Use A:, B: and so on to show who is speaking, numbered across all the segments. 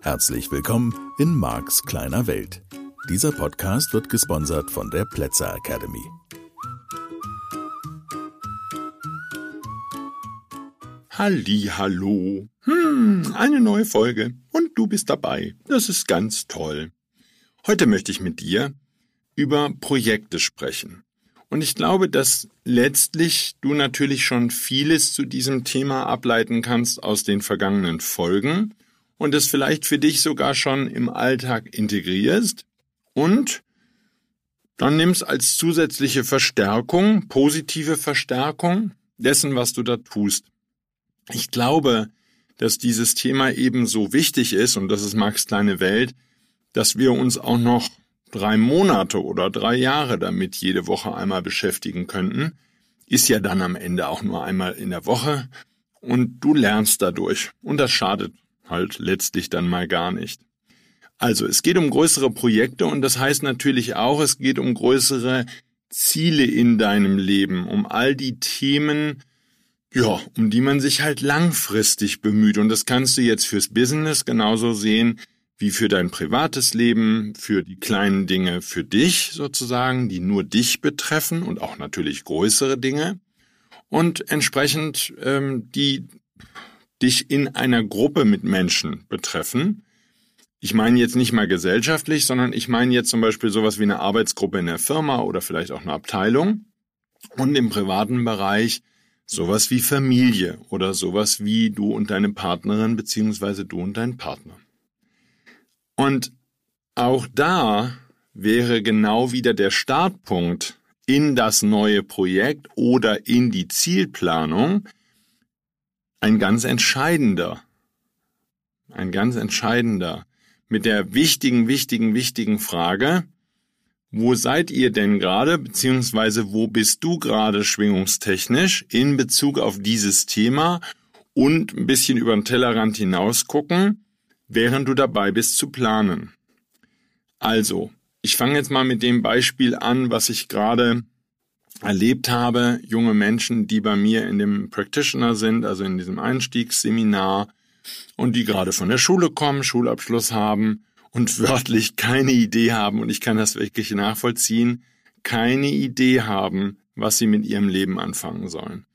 A: Herzlich willkommen in Marks kleiner Welt. Dieser Podcast wird gesponsert von der Plätzer Academy.
B: Halli, hallo. Hm, eine neue Folge und du bist dabei. Das ist ganz toll. Heute möchte ich mit dir über Projekte sprechen. Und ich glaube, dass letztlich du natürlich schon vieles zu diesem Thema ableiten kannst aus den vergangenen Folgen und es vielleicht für dich sogar schon im Alltag integrierst und dann nimmst als zusätzliche Verstärkung, positive Verstärkung dessen, was du da tust. Ich glaube, dass dieses Thema eben so wichtig ist, und das ist Max kleine Welt, dass wir uns auch noch drei Monate oder drei Jahre damit jede Woche einmal beschäftigen könnten. Ist ja dann am Ende auch nur einmal in der Woche und du lernst dadurch. Und das schadet halt letztlich dann mal gar nicht. Also es geht um größere Projekte und das heißt natürlich auch, es geht um größere Ziele in deinem Leben, um all die Themen, ja, um die man sich halt langfristig bemüht. Und das kannst du jetzt fürs Business genauso sehen wie für dein privates Leben, für die kleinen Dinge für dich sozusagen, die nur dich betreffen und auch natürlich größere Dinge. Und entsprechend ähm, die dich in einer Gruppe mit Menschen betreffen. Ich meine jetzt nicht mal gesellschaftlich, sondern ich meine jetzt zum Beispiel sowas wie eine Arbeitsgruppe in der Firma oder vielleicht auch eine Abteilung. Und im privaten Bereich Sowas wie Familie oder sowas wie du und deine Partnerin beziehungsweise du und dein Partner. Und auch da wäre genau wieder der Startpunkt in das neue Projekt oder in die Zielplanung ein ganz entscheidender. Ein ganz entscheidender. Mit der wichtigen, wichtigen, wichtigen Frage, wo seid ihr denn gerade, beziehungsweise wo bist du gerade schwingungstechnisch in Bezug auf dieses Thema und ein bisschen über den Tellerrand hinaus gucken, während du dabei bist zu planen. Also, ich fange jetzt mal mit dem Beispiel an, was ich gerade erlebt habe. Junge Menschen, die bei mir in dem Practitioner sind, also in diesem Einstiegsseminar und die gerade von der Schule kommen, Schulabschluss haben und wörtlich keine Idee haben, und ich kann das wirklich nachvollziehen, keine Idee haben, was sie mit ihrem Leben anfangen sollen.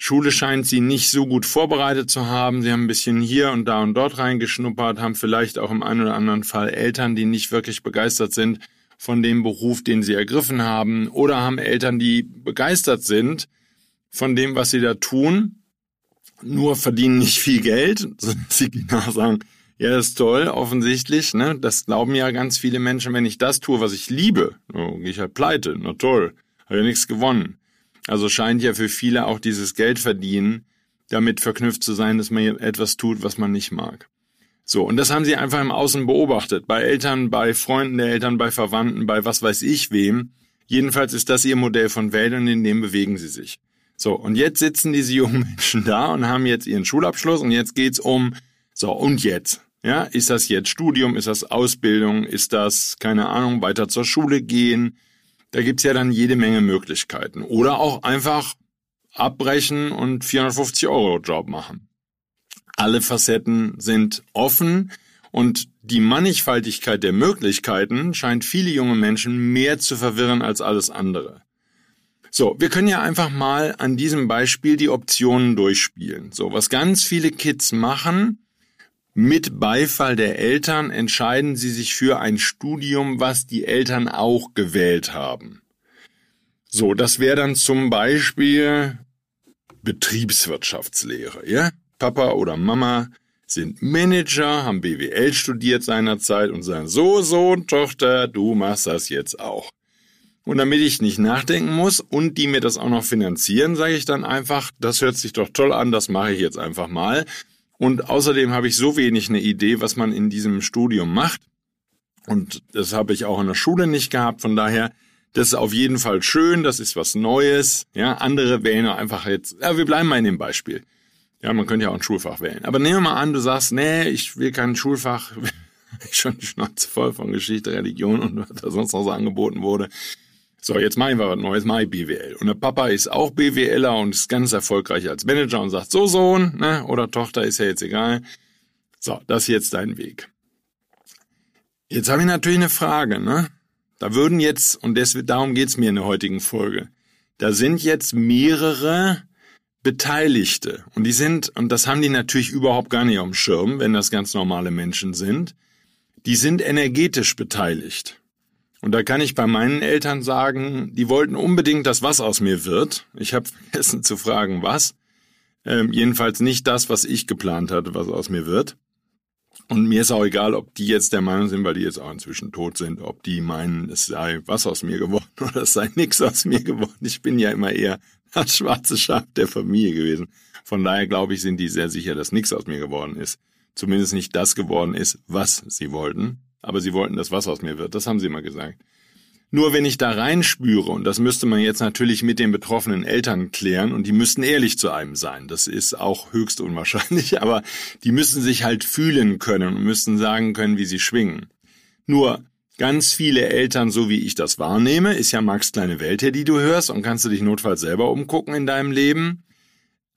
B: Schule scheint sie nicht so gut vorbereitet zu haben. Sie haben ein bisschen hier und da und dort reingeschnuppert, haben vielleicht auch im einen oder anderen Fall Eltern, die nicht wirklich begeistert sind von dem Beruf, den sie ergriffen haben, oder haben Eltern, die begeistert sind von dem, was sie da tun, nur verdienen nicht viel Geld, sodass sie genau sagen, ja, das ist toll, offensichtlich. Ne? Das glauben ja ganz viele Menschen, wenn ich das tue, was ich liebe, oh, gehe ich halt pleite. Na toll, habe ja nichts gewonnen. Also scheint ja für viele auch dieses Geld verdienen damit verknüpft zu sein, dass man etwas tut, was man nicht mag. So, und das haben sie einfach im Außen beobachtet. Bei Eltern, bei Freunden der Eltern, bei Verwandten, bei was weiß ich wem. Jedenfalls ist das ihr Modell von Welt und in dem bewegen sie sich. So, und jetzt sitzen diese jungen Menschen da und haben jetzt ihren Schulabschluss und jetzt geht's um, so, und jetzt? Ja, ist das jetzt Studium, ist das Ausbildung, ist das, keine Ahnung, weiter zur Schule gehen? Da gibt's ja dann jede Menge Möglichkeiten. Oder auch einfach abbrechen und 450 Euro Job machen. Alle Facetten sind offen und die Mannigfaltigkeit der Möglichkeiten scheint viele junge Menschen mehr zu verwirren als alles andere. So, wir können ja einfach mal an diesem Beispiel die Optionen durchspielen. So, was ganz viele Kids machen, mit Beifall der Eltern entscheiden sie sich für ein Studium, was die Eltern auch gewählt haben. So, das wäre dann zum Beispiel Betriebswirtschaftslehre, ja? Papa oder Mama sind Manager, haben BWL studiert seinerzeit und sagen, so, so, Tochter, du machst das jetzt auch. Und damit ich nicht nachdenken muss und die mir das auch noch finanzieren, sage ich dann einfach, das hört sich doch toll an, das mache ich jetzt einfach mal. Und außerdem habe ich so wenig eine Idee, was man in diesem Studium macht. Und das habe ich auch in der Schule nicht gehabt. Von daher, das ist auf jeden Fall schön. Das ist was Neues. Ja, andere wählen einfach jetzt. Ja, wir bleiben mal in dem Beispiel. Ja, man könnte ja auch ein Schulfach wählen. Aber nehmen wir mal an, du sagst, nee, ich will kein Schulfach. ich schon die Schnauze voll von Geschichte, Religion und was da sonst noch so angeboten wurde. So, jetzt mache ich was Neues, mache ich BWL. Und der Papa ist auch BWLer und ist ganz erfolgreich als Manager und sagt, so Sohn, ne, oder Tochter, ist ja jetzt egal. So, das ist jetzt dein Weg. Jetzt habe ich natürlich eine Frage, ne? Da würden jetzt, und das, darum geht's mir in der heutigen Folge, da sind jetzt mehrere Beteiligte. Und die sind, und das haben die natürlich überhaupt gar nicht dem Schirm, wenn das ganz normale Menschen sind, die sind energetisch beteiligt. Und da kann ich bei meinen Eltern sagen, die wollten unbedingt, dass was aus mir wird. Ich habe vergessen zu fragen, was. Ähm, jedenfalls nicht das, was ich geplant hatte, was aus mir wird. Und mir ist auch egal, ob die jetzt der Meinung sind, weil die jetzt auch inzwischen tot sind, ob die meinen, es sei was aus mir geworden oder es sei nichts aus mir geworden. Ich bin ja immer eher das schwarze Schaf der Familie gewesen. Von daher glaube ich, sind die sehr sicher, dass nichts aus mir geworden ist. Zumindest nicht das geworden ist, was sie wollten. Aber sie wollten, dass was aus mir wird. Das haben sie immer gesagt. Nur wenn ich da reinspüre, und das müsste man jetzt natürlich mit den betroffenen Eltern klären, und die müssten ehrlich zu einem sein, das ist auch höchst unwahrscheinlich, aber die müssen sich halt fühlen können und müssen sagen können, wie sie schwingen. Nur ganz viele Eltern, so wie ich das wahrnehme, ist ja Max kleine Welt hier, die du hörst, und kannst du dich notfalls selber umgucken in deinem Leben,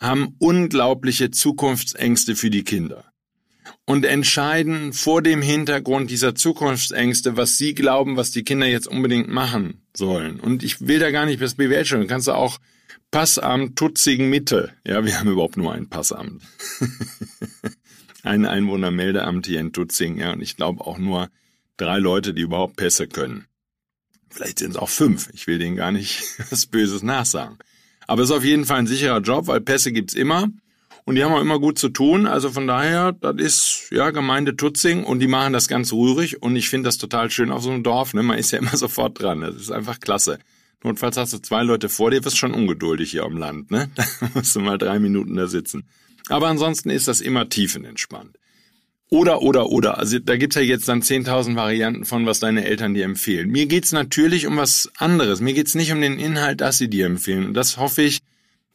B: haben unglaubliche Zukunftsängste für die Kinder und entscheiden vor dem Hintergrund dieser Zukunftsängste, was sie glauben, was die Kinder jetzt unbedingt machen sollen. Und ich will da gar nicht das BWL schon. Kannst du auch Passamt Tutzigen Mitte. Ja, wir haben überhaupt nur ein Passamt. ein Einwohnermeldeamt hier in Tutzing, ja, und ich glaube auch nur drei Leute, die überhaupt Pässe können. Vielleicht sind es auch fünf. Ich will denen gar nicht was Böses nachsagen. Aber es ist auf jeden Fall ein sicherer Job, weil Pässe gibt's immer. Und die haben auch immer gut zu tun. Also von daher, das ist ja Gemeinde Tutzing und die machen das ganz rührig. Und ich finde das total schön auf so einem Dorf. Ne? Man ist ja immer sofort dran. Das ist einfach klasse. Notfalls hast du zwei Leute vor dir, wirst schon ungeduldig hier am Land. Ne? Da musst du mal drei Minuten da sitzen. Aber ansonsten ist das immer tiefenentspannt. Oder, oder, oder. Also da gibt's ja jetzt dann 10.000 Varianten von, was deine Eltern dir empfehlen. Mir geht's natürlich um was anderes. Mir geht's nicht um den Inhalt, das sie dir empfehlen. Und das hoffe ich,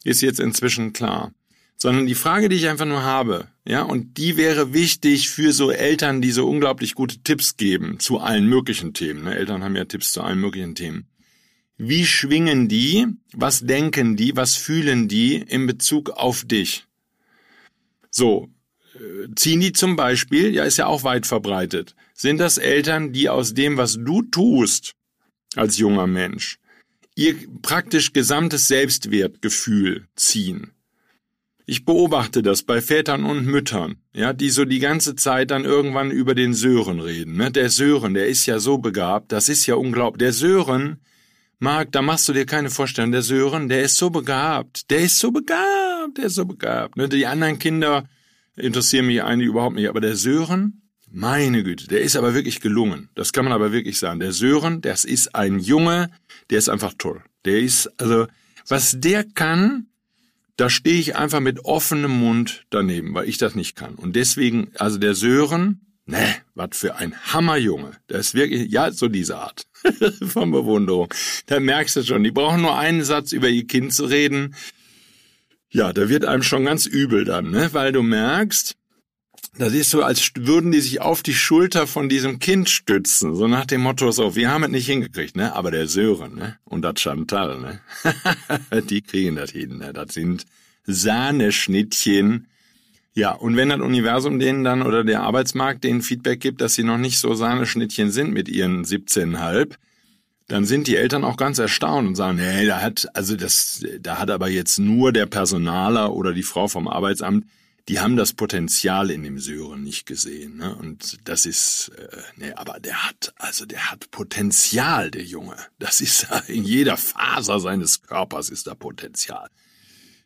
B: ist jetzt inzwischen klar sondern die Frage, die ich einfach nur habe, ja, und die wäre wichtig für so Eltern, die so unglaublich gute Tipps geben zu allen möglichen Themen. Ne? Eltern haben ja Tipps zu allen möglichen Themen. Wie schwingen die? Was denken die? Was fühlen die in Bezug auf dich? So, äh, ziehen die zum Beispiel, ja, ist ja auch weit verbreitet, sind das Eltern, die aus dem, was du tust als junger Mensch, ihr praktisch gesamtes Selbstwertgefühl ziehen? Ich beobachte das bei Vätern und Müttern, ja, die so die ganze Zeit dann irgendwann über den Sören reden. Ne? Der Sören, der ist ja so begabt, das ist ja unglaublich. Der Sören, Marc, da machst du dir keine Vorstellung, der Sören, der ist so begabt, der ist so begabt, der ist so begabt. Ne? Die anderen Kinder interessieren mich eigentlich überhaupt nicht, aber der Sören, meine Güte, der ist aber wirklich gelungen. Das kann man aber wirklich sagen. Der Sören, das ist ein Junge, der ist einfach toll. Der ist, also, was der kann, da stehe ich einfach mit offenem Mund daneben, weil ich das nicht kann. Und deswegen, also der Sören, ne, was für ein Hammerjunge. Der ist wirklich, ja, so diese Art von Bewunderung. Da merkst du schon, die brauchen nur einen Satz über ihr Kind zu reden. Ja, da wird einem schon ganz übel dann, ne, weil du merkst, das ist so, als würden die sich auf die Schulter von diesem Kind stützen. So nach dem Motto, so, wir haben es nicht hingekriegt, ne? Aber der Sören, ne? Und das Chantal, ne? die kriegen das hin, ne? Das sind Sahneschnittchen. Ja, und wenn das Universum denen dann oder der Arbeitsmarkt denen Feedback gibt, dass sie noch nicht so Sahneschnittchen sind mit ihren 17,5, dann sind die Eltern auch ganz erstaunt und sagen, hey, da hat, also das, da hat aber jetzt nur der Personaler oder die Frau vom Arbeitsamt die haben das Potenzial in dem Sören nicht gesehen. Ne? Und das ist, äh, nee, aber der hat, also der hat Potenzial, der Junge. Das ist in jeder Faser seines Körpers ist da Potenzial.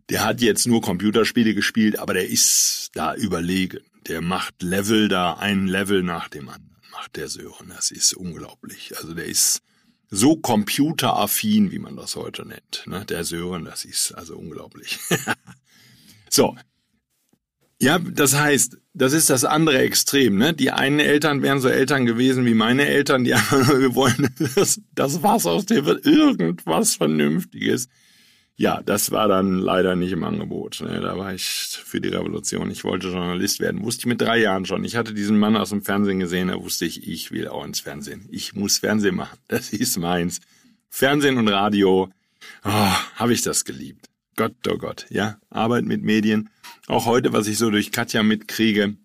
B: Der hat jetzt nur Computerspiele gespielt, aber der ist da überlegen. Der macht Level da, ein Level nach dem anderen, macht der Sören. Das ist unglaublich. Also der ist so computeraffin, wie man das heute nennt. Ne? Der Sören, das ist also unglaublich. so, ja, das heißt, das ist das andere Extrem. Ne? Die einen Eltern wären so Eltern gewesen wie meine Eltern, die einfach nur, wir wollen, das, das was aus dir wird irgendwas Vernünftiges. Ja, das war dann leider nicht im Angebot. Ne? Da war ich für die Revolution. Ich wollte Journalist werden. Wusste ich mit drei Jahren schon. Ich hatte diesen Mann aus dem Fernsehen gesehen, da wusste ich, ich will auch ins Fernsehen. Ich muss Fernsehen machen. Das ist meins. Fernsehen und Radio, oh, habe ich das geliebt. Gott, oh Gott, ja, Arbeit mit Medien. Auch heute, was ich so durch Katja mitkriege,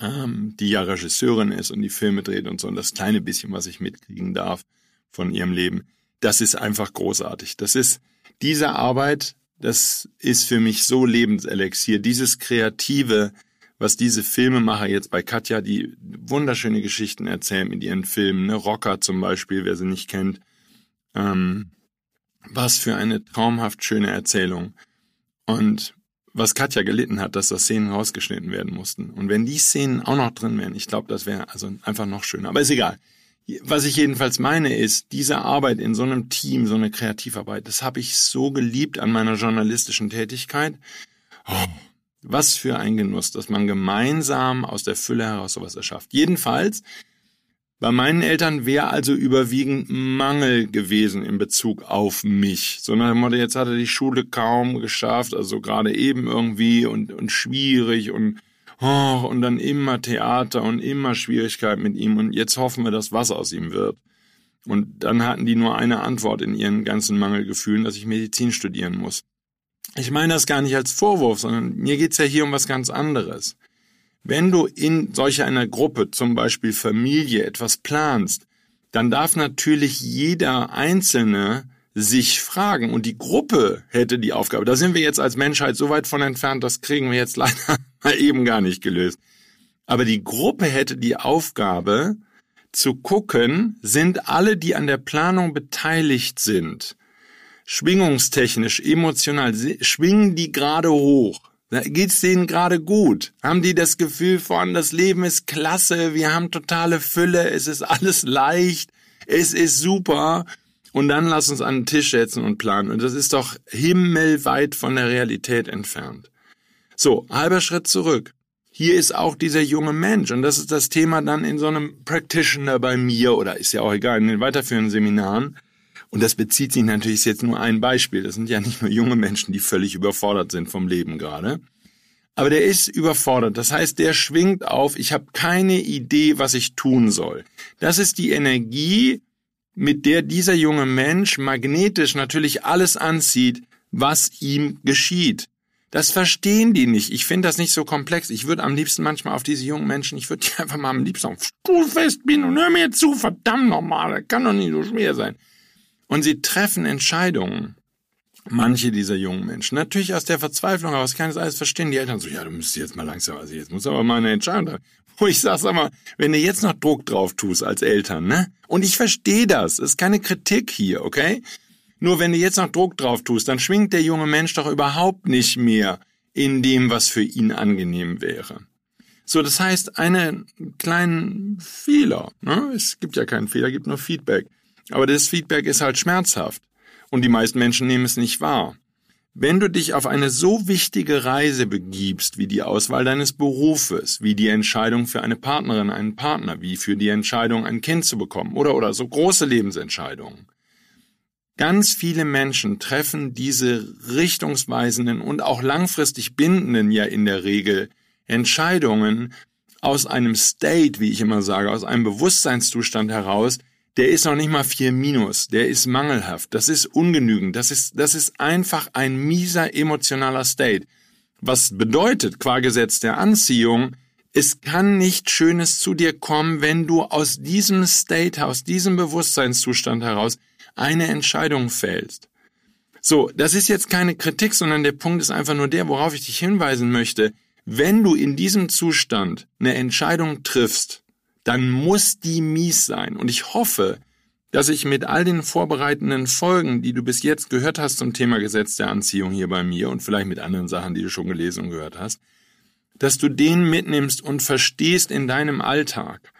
B: ähm, die ja Regisseurin ist und die Filme dreht und so, und das kleine bisschen, was ich mitkriegen darf von ihrem Leben, das ist einfach großartig. Das ist diese Arbeit, das ist für mich so Lebenselixier. Dieses Kreative, was diese Filmemacher jetzt bei Katja, die wunderschöne Geschichten erzählen mit ihren Filmen, ne? Rocker zum Beispiel, wer sie nicht kennt. Ähm, was für eine traumhaft schöne Erzählung. Und was Katja gelitten hat, dass da Szenen rausgeschnitten werden mussten. Und wenn die Szenen auch noch drin wären, ich glaube, das wäre also einfach noch schöner. Aber ist egal. Was ich jedenfalls meine ist, diese Arbeit in so einem Team, so eine Kreativarbeit, das habe ich so geliebt an meiner journalistischen Tätigkeit. Oh, was für ein Genuss, dass man gemeinsam aus der Fülle heraus sowas erschafft. Jedenfalls, bei meinen Eltern wäre also überwiegend Mangel gewesen in Bezug auf mich. So nach dem Motto, jetzt hat er die Schule kaum geschafft, also gerade eben irgendwie und, und schwierig und oh, und dann immer Theater und immer Schwierigkeiten mit ihm und jetzt hoffen wir, dass was aus ihm wird. Und dann hatten die nur eine Antwort in ihren ganzen Mangelgefühlen, dass ich Medizin studieren muss. Ich meine das gar nicht als Vorwurf, sondern mir geht's ja hier um was ganz anderes. Wenn du in solch einer Gruppe, zum Beispiel Familie, etwas planst, dann darf natürlich jeder Einzelne sich fragen und die Gruppe hätte die Aufgabe. Da sind wir jetzt als Menschheit so weit von entfernt, das kriegen wir jetzt leider mal eben gar nicht gelöst. Aber die Gruppe hätte die Aufgabe zu gucken, sind alle, die an der Planung beteiligt sind, schwingungstechnisch, emotional, schwingen die gerade hoch? Geht's denen gerade gut? Haben die das Gefühl von, das Leben ist klasse, wir haben totale Fülle, es ist alles leicht, es ist super. Und dann lass uns an den Tisch setzen und planen. Und das ist doch himmelweit von der Realität entfernt. So, halber Schritt zurück. Hier ist auch dieser junge Mensch und das ist das Thema dann in so einem Practitioner bei mir oder ist ja auch egal, in den weiterführenden Seminaren. Und das bezieht sich natürlich jetzt nur ein Beispiel. Das sind ja nicht nur junge Menschen, die völlig überfordert sind vom Leben gerade. Aber der ist überfordert. Das heißt, der schwingt auf, ich habe keine Idee, was ich tun soll. Das ist die Energie, mit der dieser junge Mensch magnetisch natürlich alles anzieht, was ihm geschieht. Das verstehen die nicht. Ich finde das nicht so komplex. Ich würde am liebsten manchmal auf diese jungen Menschen, ich würde die einfach mal am liebsten auf Stuhl festbinden und hör mir zu, verdammt nochmal, das kann doch nicht so schwer sein. Und sie treffen Entscheidungen. Manche dieser jungen Menschen. Natürlich aus der Verzweiflung heraus kann das alles verstehen. Die Eltern so, ja, du musst jetzt mal langsam, also jetzt muss aber mal eine Entscheidung treffen. Wo ich sag, sag mal, wenn du jetzt noch Druck drauf tust als Eltern, ne? Und ich verstehe das. Das ist keine Kritik hier, okay? Nur wenn du jetzt noch Druck drauf tust, dann schwingt der junge Mensch doch überhaupt nicht mehr in dem, was für ihn angenehm wäre. So, das heißt, einen kleinen Fehler, ne? es gibt ja keinen Fehler, gibt nur Feedback. Aber das Feedback ist halt schmerzhaft. Und die meisten Menschen nehmen es nicht wahr. Wenn du dich auf eine so wichtige Reise begibst, wie die Auswahl deines Berufes, wie die Entscheidung für eine Partnerin, einen Partner, wie für die Entscheidung, ein Kind zu bekommen, oder, oder so große Lebensentscheidungen, Ganz viele Menschen treffen diese richtungsweisenden und auch langfristig bindenden ja in der Regel Entscheidungen aus einem State, wie ich immer sage, aus einem Bewusstseinszustand heraus, der ist noch nicht mal vier minus, der ist mangelhaft, das ist ungenügend, das ist, das ist einfach ein mieser emotionaler State. Was bedeutet, qua Gesetz der Anziehung, es kann nicht Schönes zu dir kommen, wenn du aus diesem State, aus diesem Bewusstseinszustand heraus eine Entscheidung fällst. So, das ist jetzt keine Kritik, sondern der Punkt ist einfach nur der, worauf ich dich hinweisen möchte. Wenn du in diesem Zustand eine Entscheidung triffst, dann muss die mies sein. Und ich hoffe, dass ich mit all den vorbereitenden Folgen, die du bis jetzt gehört hast zum Thema Gesetz der Anziehung hier bei mir und vielleicht mit anderen Sachen, die du schon gelesen und gehört hast, dass du den mitnimmst und verstehst in deinem Alltag.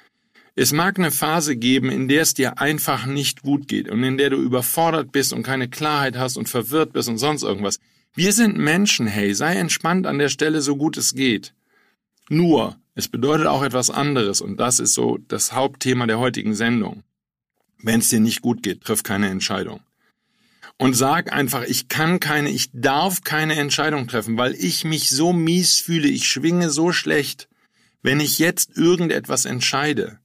B: Es mag eine Phase geben, in der es dir einfach nicht gut geht und in der du überfordert bist und keine Klarheit hast und verwirrt bist und sonst irgendwas. Wir sind Menschen, hey, sei entspannt an der Stelle so gut es geht. Nur, es bedeutet auch etwas anderes und das ist so das Hauptthema der heutigen Sendung. Wenn es dir nicht gut geht, triff keine Entscheidung. Und sag einfach, ich kann keine, ich darf keine Entscheidung treffen, weil ich mich so mies fühle, ich schwinge so schlecht, wenn ich jetzt irgendetwas entscheide.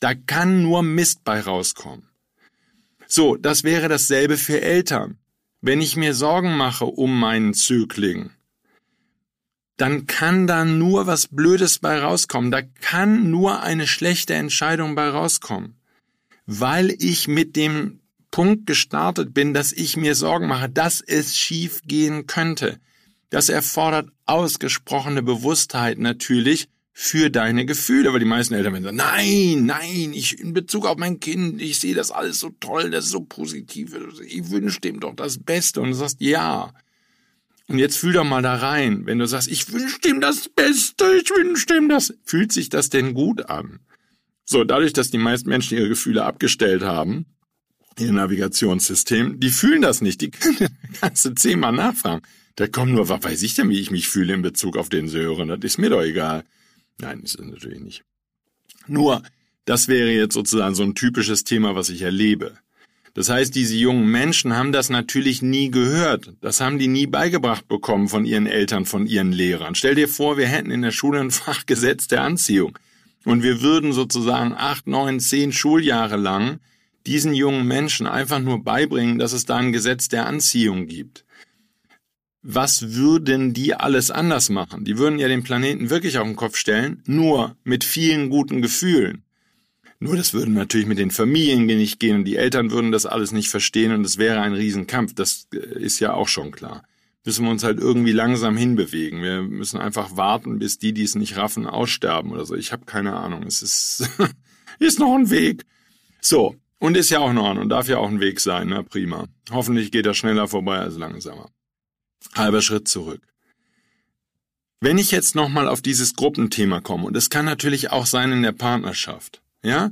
B: Da kann nur Mist bei rauskommen. So, das wäre dasselbe für Eltern. Wenn ich mir Sorgen mache um meinen Zögling, dann kann da nur was Blödes bei rauskommen. Da kann nur eine schlechte Entscheidung bei rauskommen. Weil ich mit dem Punkt gestartet bin, dass ich mir Sorgen mache, dass es schief gehen könnte. Das erfordert ausgesprochene Bewusstheit natürlich für deine Gefühle, weil die meisten Eltern werden sagen, nein, nein, ich in Bezug auf mein Kind, ich sehe das alles so toll, das ist so positiv, ich wünsche dem doch das Beste und du sagst ja. Und jetzt fühl doch mal da rein, wenn du sagst, ich wünsche dem das Beste, ich wünsche dem das, fühlt sich das denn gut an? So, dadurch, dass die meisten Menschen ihre Gefühle abgestellt haben, ihr Navigationssystem, die fühlen das nicht, die kannst du zehnmal nachfragen. Da kommt nur, was weiß ich denn, wie ich mich fühle in Bezug auf den Sören, das ist mir doch egal. Nein, ist es natürlich nicht. Nur, das wäre jetzt sozusagen so ein typisches Thema, was ich erlebe. Das heißt, diese jungen Menschen haben das natürlich nie gehört. Das haben die nie beigebracht bekommen von ihren Eltern, von ihren Lehrern. Stell dir vor, wir hätten in der Schule ein Fach Gesetz der Anziehung. Und wir würden sozusagen acht, neun, zehn Schuljahre lang diesen jungen Menschen einfach nur beibringen, dass es da ein Gesetz der Anziehung gibt. Was würden die alles anders machen? Die würden ja den Planeten wirklich auf den Kopf stellen, nur mit vielen guten Gefühlen. Nur das würde natürlich mit den Familien nicht gehen und die Eltern würden das alles nicht verstehen und es wäre ein Riesenkampf. Das äh, ist ja auch schon klar. Müssen wir uns halt irgendwie langsam hinbewegen. Wir müssen einfach warten, bis die, die es nicht raffen, aussterben oder so. Ich habe keine Ahnung. Es ist, ist noch ein Weg. So, und ist ja auch noch an und darf ja auch ein Weg sein, na prima. Hoffentlich geht er schneller vorbei als langsamer. Halber Schritt zurück. Wenn ich jetzt nochmal auf dieses Gruppenthema komme, und es kann natürlich auch sein in der Partnerschaft, ja?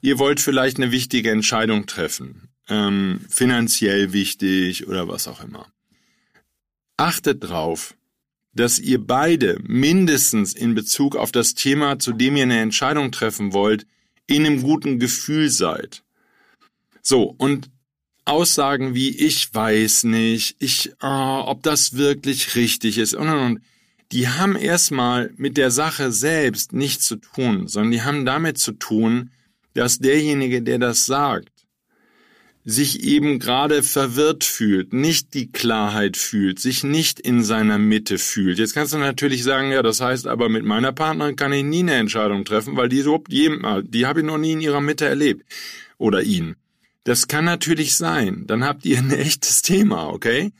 B: Ihr wollt vielleicht eine wichtige Entscheidung treffen, ähm, finanziell wichtig oder was auch immer. Achtet drauf, dass ihr beide mindestens in Bezug auf das Thema, zu dem ihr eine Entscheidung treffen wollt, in einem guten Gefühl seid. So, und Aussagen wie ich weiß nicht, ich, oh, ob das wirklich richtig ist und und und, die haben erstmal mit der Sache selbst nichts zu tun, sondern die haben damit zu tun, dass derjenige, der das sagt, sich eben gerade verwirrt fühlt, nicht die Klarheit fühlt, sich nicht in seiner Mitte fühlt. Jetzt kannst du natürlich sagen, ja, das heißt aber mit meiner Partnerin kann ich nie eine Entscheidung treffen, weil die so, die habe ich noch nie in ihrer Mitte erlebt. Oder ihn. Das kann natürlich sein. Dann habt ihr ein echtes Thema, okay?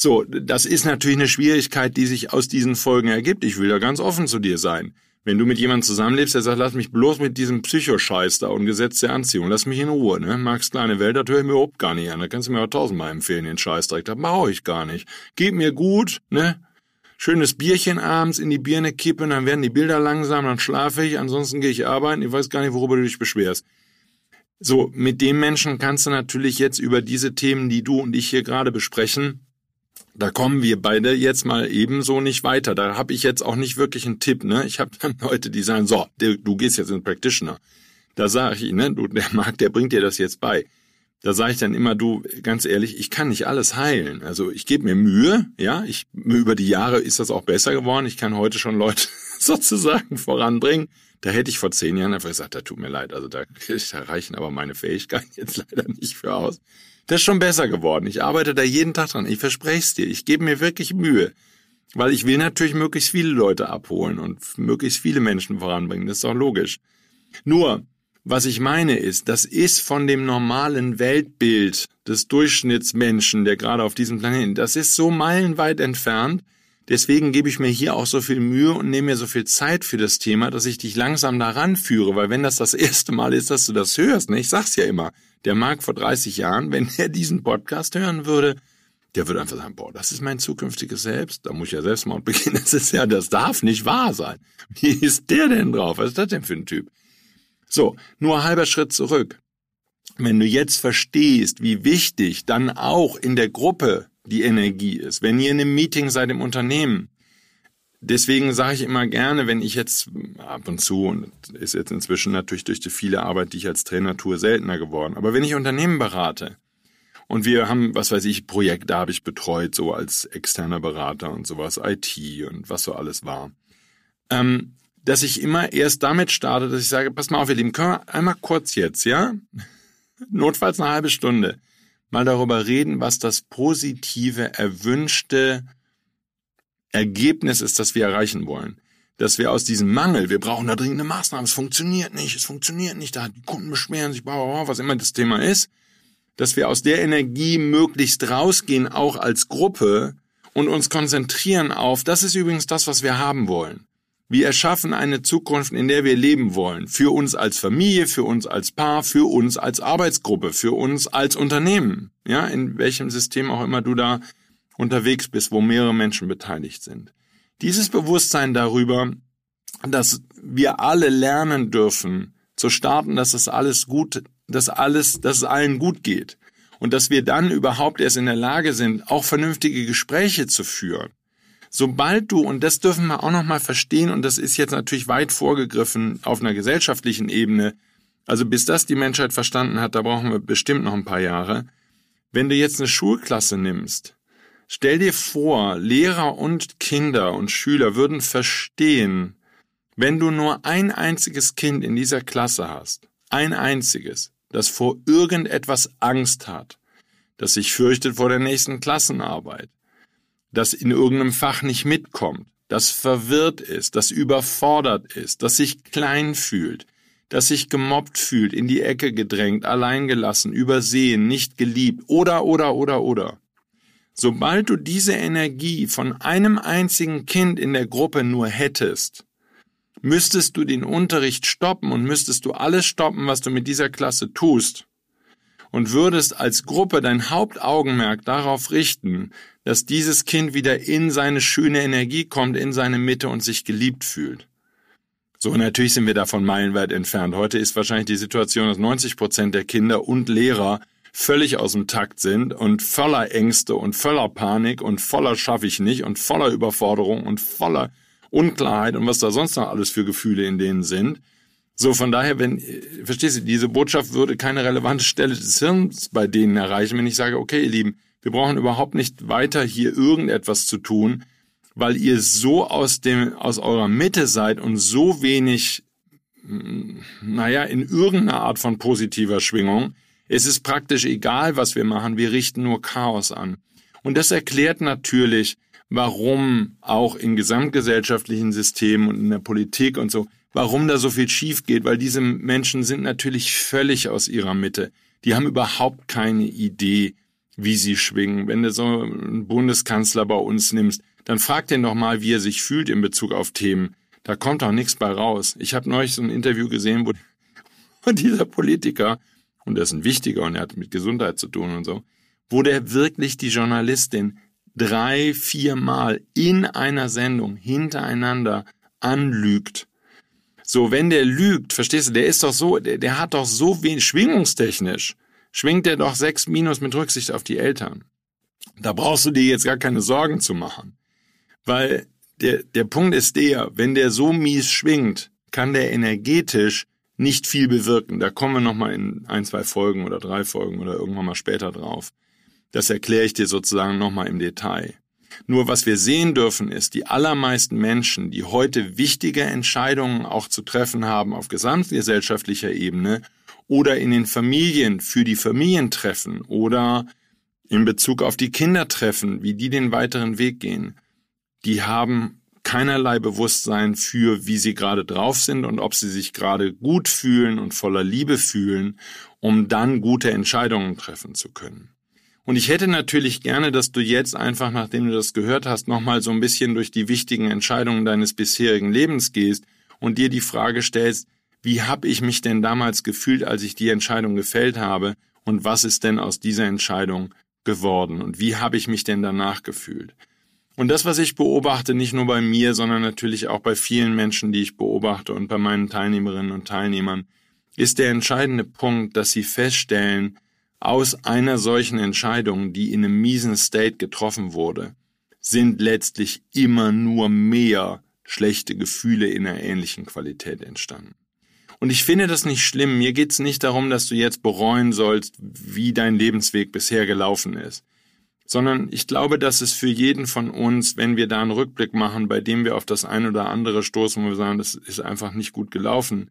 B: So, das ist natürlich eine Schwierigkeit, die sich aus diesen Folgen ergibt. Ich will da ganz offen zu dir sein. Wenn du mit jemandem zusammenlebst, der sagt, lass mich bloß mit diesem Psychoscheiß da und Gesetz der Anziehung, lass mich in Ruhe, ne? Max kleine Welt, das höre ich mir überhaupt gar nicht an. Da kannst du mir auch tausendmal empfehlen, den Scheiß direkt. Das brauche ich gar nicht. Geht mir gut, ne? Schönes Bierchen abends in die Birne kippen, dann werden die Bilder langsam, dann schlafe ich, ansonsten gehe ich arbeiten. Ich weiß gar nicht, worüber du dich beschwerst. So, mit dem Menschen kannst du natürlich jetzt über diese Themen, die du und ich hier gerade besprechen, da kommen wir beide jetzt mal ebenso nicht weiter. Da habe ich jetzt auch nicht wirklich einen Tipp. Ne? Ich habe dann Leute, die sagen, so, du gehst jetzt in Practitioner. Da sage ich, ne, du, der Markt, der bringt dir das jetzt bei. Da sage ich dann immer, du, ganz ehrlich, ich kann nicht alles heilen. Also ich gebe mir Mühe, ja, ich über die Jahre ist das auch besser geworden. Ich kann heute schon Leute sozusagen voranbringen. Da hätte ich vor zehn Jahren einfach gesagt, da tut mir leid, also da, da reichen aber meine Fähigkeiten jetzt leider nicht für aus. Das ist schon besser geworden. Ich arbeite da jeden Tag dran. Ich verspreche es dir. Ich gebe mir wirklich Mühe. Weil ich will natürlich möglichst viele Leute abholen und möglichst viele Menschen voranbringen. Das ist doch logisch. Nur, was ich meine ist, das ist von dem normalen Weltbild des Durchschnittsmenschen, der gerade auf diesem Planeten, das ist so meilenweit entfernt, Deswegen gebe ich mir hier auch so viel Mühe und nehme mir so viel Zeit für das Thema, dass ich dich langsam daran führe, weil wenn das das erste Mal ist, dass du das hörst, ne, ich sag's ja immer, der Marc vor 30 Jahren, wenn er diesen Podcast hören würde, der würde einfach sagen, boah, das ist mein zukünftiges Selbst, da muss ich ja Selbstmord beginnen, das ist ja, das darf nicht wahr sein. Wie ist der denn drauf? Was ist das denn für ein Typ? So, nur halber Schritt zurück. Wenn du jetzt verstehst, wie wichtig dann auch in der Gruppe die Energie ist. Wenn ihr in einem Meeting seid im Unternehmen, deswegen sage ich immer gerne, wenn ich jetzt ab und zu, und ist jetzt inzwischen natürlich durch die viele Arbeit, die ich als Trainer tue, seltener geworden, aber wenn ich Unternehmen berate und wir haben, was weiß ich, Projekte habe ich betreut, so als externer Berater und sowas, IT und was so alles war, ähm, dass ich immer erst damit starte, dass ich sage, pass mal auf, ihr Lieben, können wir einmal kurz jetzt, ja? notfalls eine halbe Stunde, mal darüber reden, was das positive, erwünschte Ergebnis ist, das wir erreichen wollen. Dass wir aus diesem Mangel, wir brauchen da dringende Maßnahmen, es funktioniert nicht, es funktioniert nicht, da die Kunden beschweren sich, was immer das Thema ist, dass wir aus der Energie möglichst rausgehen, auch als Gruppe und uns konzentrieren auf, das ist übrigens das, was wir haben wollen. Wir erschaffen eine Zukunft, in der wir leben wollen. Für uns als Familie, für uns als Paar, für uns als Arbeitsgruppe, für uns als Unternehmen. Ja, in welchem System auch immer du da unterwegs bist, wo mehrere Menschen beteiligt sind. Dieses Bewusstsein darüber, dass wir alle lernen dürfen, zu starten, dass es alles gut, dass alles, dass es allen gut geht. Und dass wir dann überhaupt erst in der Lage sind, auch vernünftige Gespräche zu führen sobald du, und das dürfen wir auch nochmal verstehen, und das ist jetzt natürlich weit vorgegriffen auf einer gesellschaftlichen Ebene, also bis das die Menschheit verstanden hat, da brauchen wir bestimmt noch ein paar Jahre. Wenn du jetzt eine Schulklasse nimmst, stell dir vor, Lehrer und Kinder und Schüler würden verstehen, wenn du nur ein einziges Kind in dieser Klasse hast, ein einziges, das vor irgendetwas Angst hat, das sich fürchtet vor der nächsten Klassenarbeit, das in irgendeinem Fach nicht mitkommt, das verwirrt ist, das überfordert ist, das sich klein fühlt, das sich gemobbt fühlt, in die Ecke gedrängt, alleingelassen, übersehen, nicht geliebt oder oder oder oder. Sobald du diese Energie von einem einzigen Kind in der Gruppe nur hättest, müsstest du den Unterricht stoppen und müsstest du alles stoppen, was du mit dieser Klasse tust, und würdest als Gruppe dein Hauptaugenmerk darauf richten, dass dieses Kind wieder in seine schöne Energie kommt, in seine Mitte und sich geliebt fühlt. So, natürlich sind wir davon meilenweit entfernt. Heute ist wahrscheinlich die Situation, dass 90 Prozent der Kinder und Lehrer völlig aus dem Takt sind und voller Ängste und voller Panik und voller schaffe ich nicht und voller Überforderung und voller Unklarheit und was da sonst noch alles für Gefühle in denen sind. So, von daher, wenn, verstehst du, diese Botschaft würde keine relevante Stelle des Hirns bei denen erreichen, wenn ich sage, okay, ihr Lieben, wir brauchen überhaupt nicht weiter hier irgendetwas zu tun, weil ihr so aus dem, aus eurer Mitte seid und so wenig, mm, naja, in irgendeiner Art von positiver Schwingung. Es ist praktisch egal, was wir machen. Wir richten nur Chaos an. Und das erklärt natürlich, warum auch in gesamtgesellschaftlichen Systemen und in der Politik und so warum da so viel schief geht, weil diese Menschen sind natürlich völlig aus ihrer Mitte. Die haben überhaupt keine Idee, wie sie schwingen. Wenn du so einen Bundeskanzler bei uns nimmst, dann frag den doch mal, wie er sich fühlt in Bezug auf Themen. Da kommt doch nichts bei raus. Ich habe neulich so ein Interview gesehen, wo dieser Politiker, und der ist ein wichtiger und er hat mit Gesundheit zu tun und so, wo der wirklich die Journalistin drei, viermal in einer Sendung hintereinander anlügt so, wenn der lügt, verstehst du, der ist doch so, der, der hat doch so wenig, schwingungstechnisch, schwingt der doch sechs Minus mit Rücksicht auf die Eltern. Da brauchst du dir jetzt gar keine Sorgen zu machen. Weil der, der Punkt ist der, wenn der so mies schwingt, kann der energetisch nicht viel bewirken. Da kommen wir nochmal in ein, zwei Folgen oder drei Folgen oder irgendwann mal später drauf. Das erkläre ich dir sozusagen nochmal im Detail. Nur was wir sehen dürfen, ist, die allermeisten Menschen, die heute wichtige Entscheidungen auch zu treffen haben auf gesamtgesellschaftlicher Ebene oder in den Familien für die Familien treffen oder in Bezug auf die Kinder treffen, wie die den weiteren Weg gehen, die haben keinerlei Bewusstsein für, wie sie gerade drauf sind und ob sie sich gerade gut fühlen und voller Liebe fühlen, um dann gute Entscheidungen treffen zu können. Und ich hätte natürlich gerne, dass du jetzt einfach, nachdem du das gehört hast, nochmal so ein bisschen durch die wichtigen Entscheidungen deines bisherigen Lebens gehst und dir die Frage stellst, wie habe ich mich denn damals gefühlt, als ich die Entscheidung gefällt habe und was ist denn aus dieser Entscheidung geworden und wie habe ich mich denn danach gefühlt? Und das, was ich beobachte, nicht nur bei mir, sondern natürlich auch bei vielen Menschen, die ich beobachte und bei meinen Teilnehmerinnen und Teilnehmern, ist der entscheidende Punkt, dass sie feststellen, aus einer solchen Entscheidung, die in einem miesen State getroffen wurde, sind letztlich immer nur mehr schlechte Gefühle in einer ähnlichen Qualität entstanden. Und ich finde das nicht schlimm. Mir geht's nicht darum, dass du jetzt bereuen sollst, wie dein Lebensweg bisher gelaufen ist. Sondern ich glaube, dass es für jeden von uns, wenn wir da einen Rückblick machen, bei dem wir auf das eine oder andere stoßen, wo wir sagen, das ist einfach nicht gut gelaufen,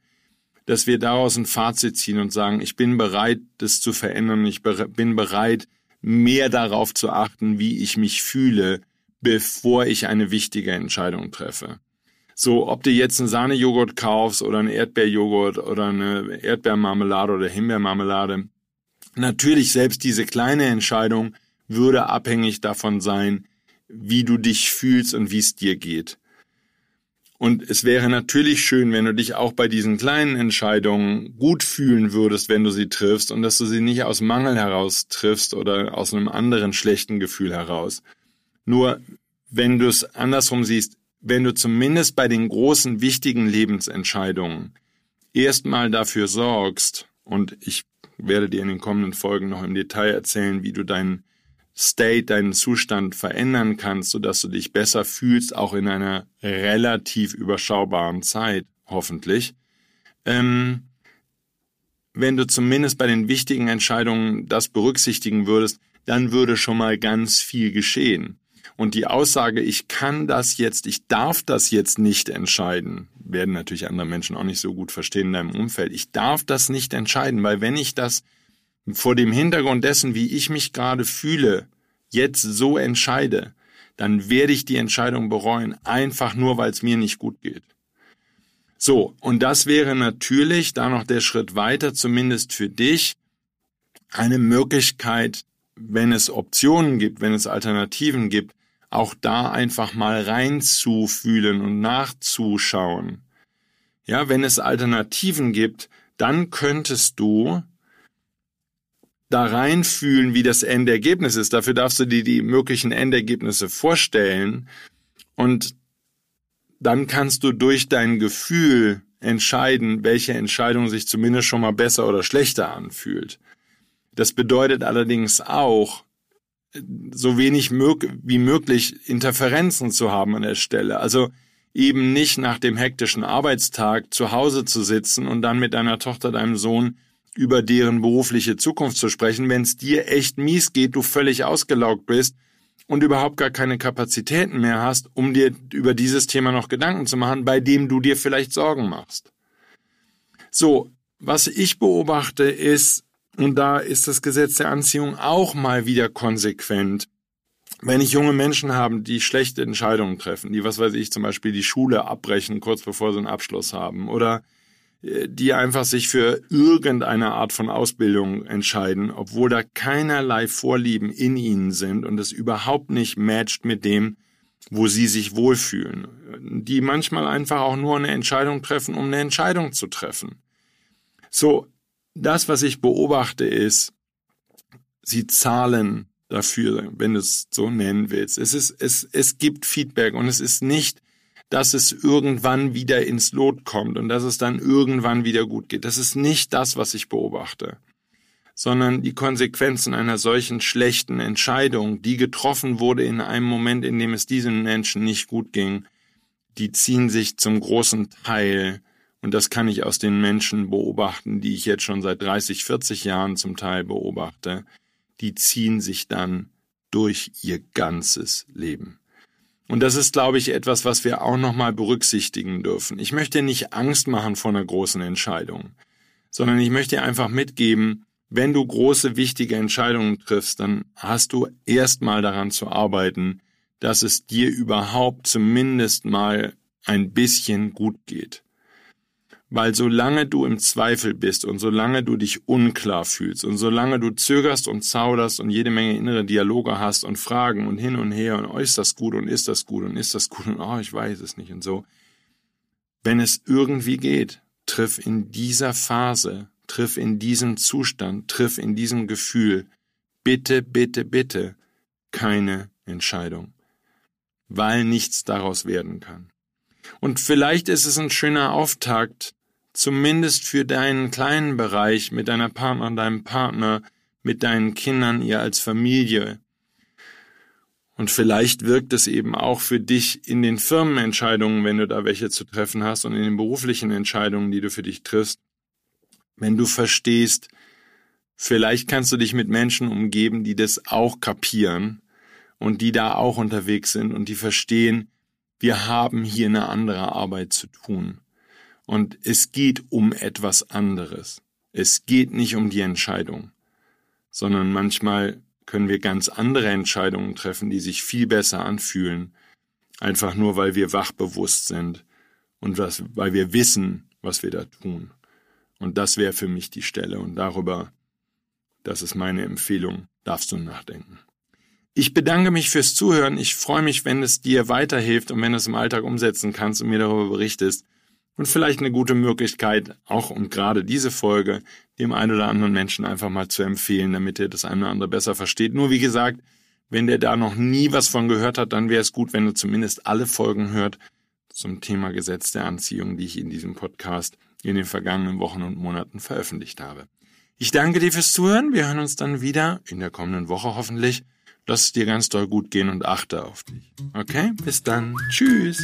B: dass wir daraus ein Fazit ziehen und sagen, ich bin bereit, das zu verändern, ich bin bereit, mehr darauf zu achten, wie ich mich fühle, bevor ich eine wichtige Entscheidung treffe. So, ob du jetzt einen Sahnejoghurt kaufst oder einen Erdbeerjoghurt oder eine Erdbeermarmelade oder Himbeermarmelade, natürlich selbst diese kleine Entscheidung würde abhängig davon sein, wie du dich fühlst und wie es dir geht. Und es wäre natürlich schön, wenn du dich auch bei diesen kleinen Entscheidungen gut fühlen würdest, wenn du sie triffst und dass du sie nicht aus Mangel heraus triffst oder aus einem anderen schlechten Gefühl heraus. Nur wenn du es andersrum siehst, wenn du zumindest bei den großen, wichtigen Lebensentscheidungen erstmal dafür sorgst, und ich werde dir in den kommenden Folgen noch im Detail erzählen, wie du deinen State, deinen Zustand verändern kannst, sodass du dich besser fühlst, auch in einer relativ überschaubaren Zeit, hoffentlich. Ähm, wenn du zumindest bei den wichtigen Entscheidungen das berücksichtigen würdest, dann würde schon mal ganz viel geschehen. Und die Aussage, ich kann das jetzt, ich darf das jetzt nicht entscheiden, werden natürlich andere Menschen auch nicht so gut verstehen in deinem Umfeld. Ich darf das nicht entscheiden, weil wenn ich das vor dem Hintergrund dessen, wie ich mich gerade fühle, jetzt so entscheide, dann werde ich die Entscheidung bereuen, einfach nur, weil es mir nicht gut geht. So, und das wäre natürlich da noch der Schritt weiter, zumindest für dich, eine Möglichkeit, wenn es Optionen gibt, wenn es Alternativen gibt, auch da einfach mal reinzufühlen und nachzuschauen. Ja, wenn es Alternativen gibt, dann könntest du da reinfühlen, wie das Endergebnis ist. Dafür darfst du dir die möglichen Endergebnisse vorstellen und dann kannst du durch dein Gefühl entscheiden, welche Entscheidung sich zumindest schon mal besser oder schlechter anfühlt. Das bedeutet allerdings auch, so wenig wie möglich Interferenzen zu haben an der Stelle. Also eben nicht nach dem hektischen Arbeitstag zu Hause zu sitzen und dann mit deiner Tochter, deinem Sohn über deren berufliche Zukunft zu sprechen, wenn es dir echt mies geht, du völlig ausgelaugt bist und überhaupt gar keine Kapazitäten mehr hast, um dir über dieses Thema noch Gedanken zu machen, bei dem du dir vielleicht Sorgen machst. So, was ich beobachte ist, und da ist das Gesetz der Anziehung auch mal wieder konsequent, wenn ich junge Menschen habe, die schlechte Entscheidungen treffen, die, was weiß ich, zum Beispiel die Schule abbrechen, kurz bevor sie einen Abschluss haben, oder die einfach sich für irgendeine Art von Ausbildung entscheiden, obwohl da keinerlei Vorlieben in ihnen sind und es überhaupt nicht matcht mit dem, wo sie sich wohlfühlen. Die manchmal einfach auch nur eine Entscheidung treffen, um eine Entscheidung zu treffen. So, das, was ich beobachte, ist, sie zahlen dafür, wenn du es so nennen willst. Es ist, es, es gibt Feedback und es ist nicht dass es irgendwann wieder ins Lot kommt und dass es dann irgendwann wieder gut geht. Das ist nicht das, was ich beobachte, sondern die Konsequenzen einer solchen schlechten Entscheidung, die getroffen wurde in einem Moment, in dem es diesen Menschen nicht gut ging, die ziehen sich zum großen Teil, und das kann ich aus den Menschen beobachten, die ich jetzt schon seit 30, 40 Jahren zum Teil beobachte, die ziehen sich dann durch ihr ganzes Leben. Und das ist, glaube ich, etwas, was wir auch nochmal berücksichtigen dürfen. Ich möchte nicht Angst machen vor einer großen Entscheidung, sondern ich möchte einfach mitgeben, wenn du große, wichtige Entscheidungen triffst, dann hast du erstmal daran zu arbeiten, dass es dir überhaupt zumindest mal ein bisschen gut geht. Weil solange du im Zweifel bist und solange du dich unklar fühlst und solange du zögerst und zauderst und jede Menge innere Dialoge hast und Fragen und hin und her und oh, ist das gut und ist das gut und ist das gut und oh, ich weiß es nicht und so. Wenn es irgendwie geht, triff in dieser Phase, triff in diesem Zustand, triff in diesem Gefühl, bitte, bitte, bitte keine Entscheidung, weil nichts daraus werden kann. Und vielleicht ist es ein schöner Auftakt, zumindest für deinen kleinen Bereich mit deiner Partner, deinem Partner, mit deinen Kindern, ihr als Familie. Und vielleicht wirkt es eben auch für dich in den Firmenentscheidungen, wenn du da welche zu treffen hast und in den beruflichen Entscheidungen, die du für dich triffst, wenn du verstehst, vielleicht kannst du dich mit Menschen umgeben, die das auch kapieren und die da auch unterwegs sind und die verstehen, wir haben hier eine andere Arbeit zu tun. Und es geht um etwas anderes. Es geht nicht um die Entscheidung, sondern manchmal können wir ganz andere Entscheidungen treffen, die sich viel besser anfühlen, einfach nur weil wir wachbewusst sind und was, weil wir wissen, was wir da tun. Und das wäre für mich die Stelle und darüber, das ist meine Empfehlung, darfst du nachdenken. Ich bedanke mich fürs Zuhören. Ich freue mich, wenn es dir weiterhilft und wenn du es im Alltag umsetzen kannst und mir darüber berichtest. Und vielleicht eine gute Möglichkeit, auch und gerade diese Folge dem einen oder anderen Menschen einfach mal zu empfehlen, damit er das eine oder andere besser versteht. Nur wie gesagt, wenn der da noch nie was von gehört hat, dann wäre es gut, wenn er zumindest alle Folgen hört zum Thema Gesetz der Anziehung, die ich in diesem Podcast in den vergangenen Wochen und Monaten veröffentlicht habe. Ich danke dir fürs Zuhören. Wir hören uns dann wieder in der kommenden Woche hoffentlich. Lass es dir ganz doll gut gehen und achte auf dich. Okay? Bis dann. Tschüss.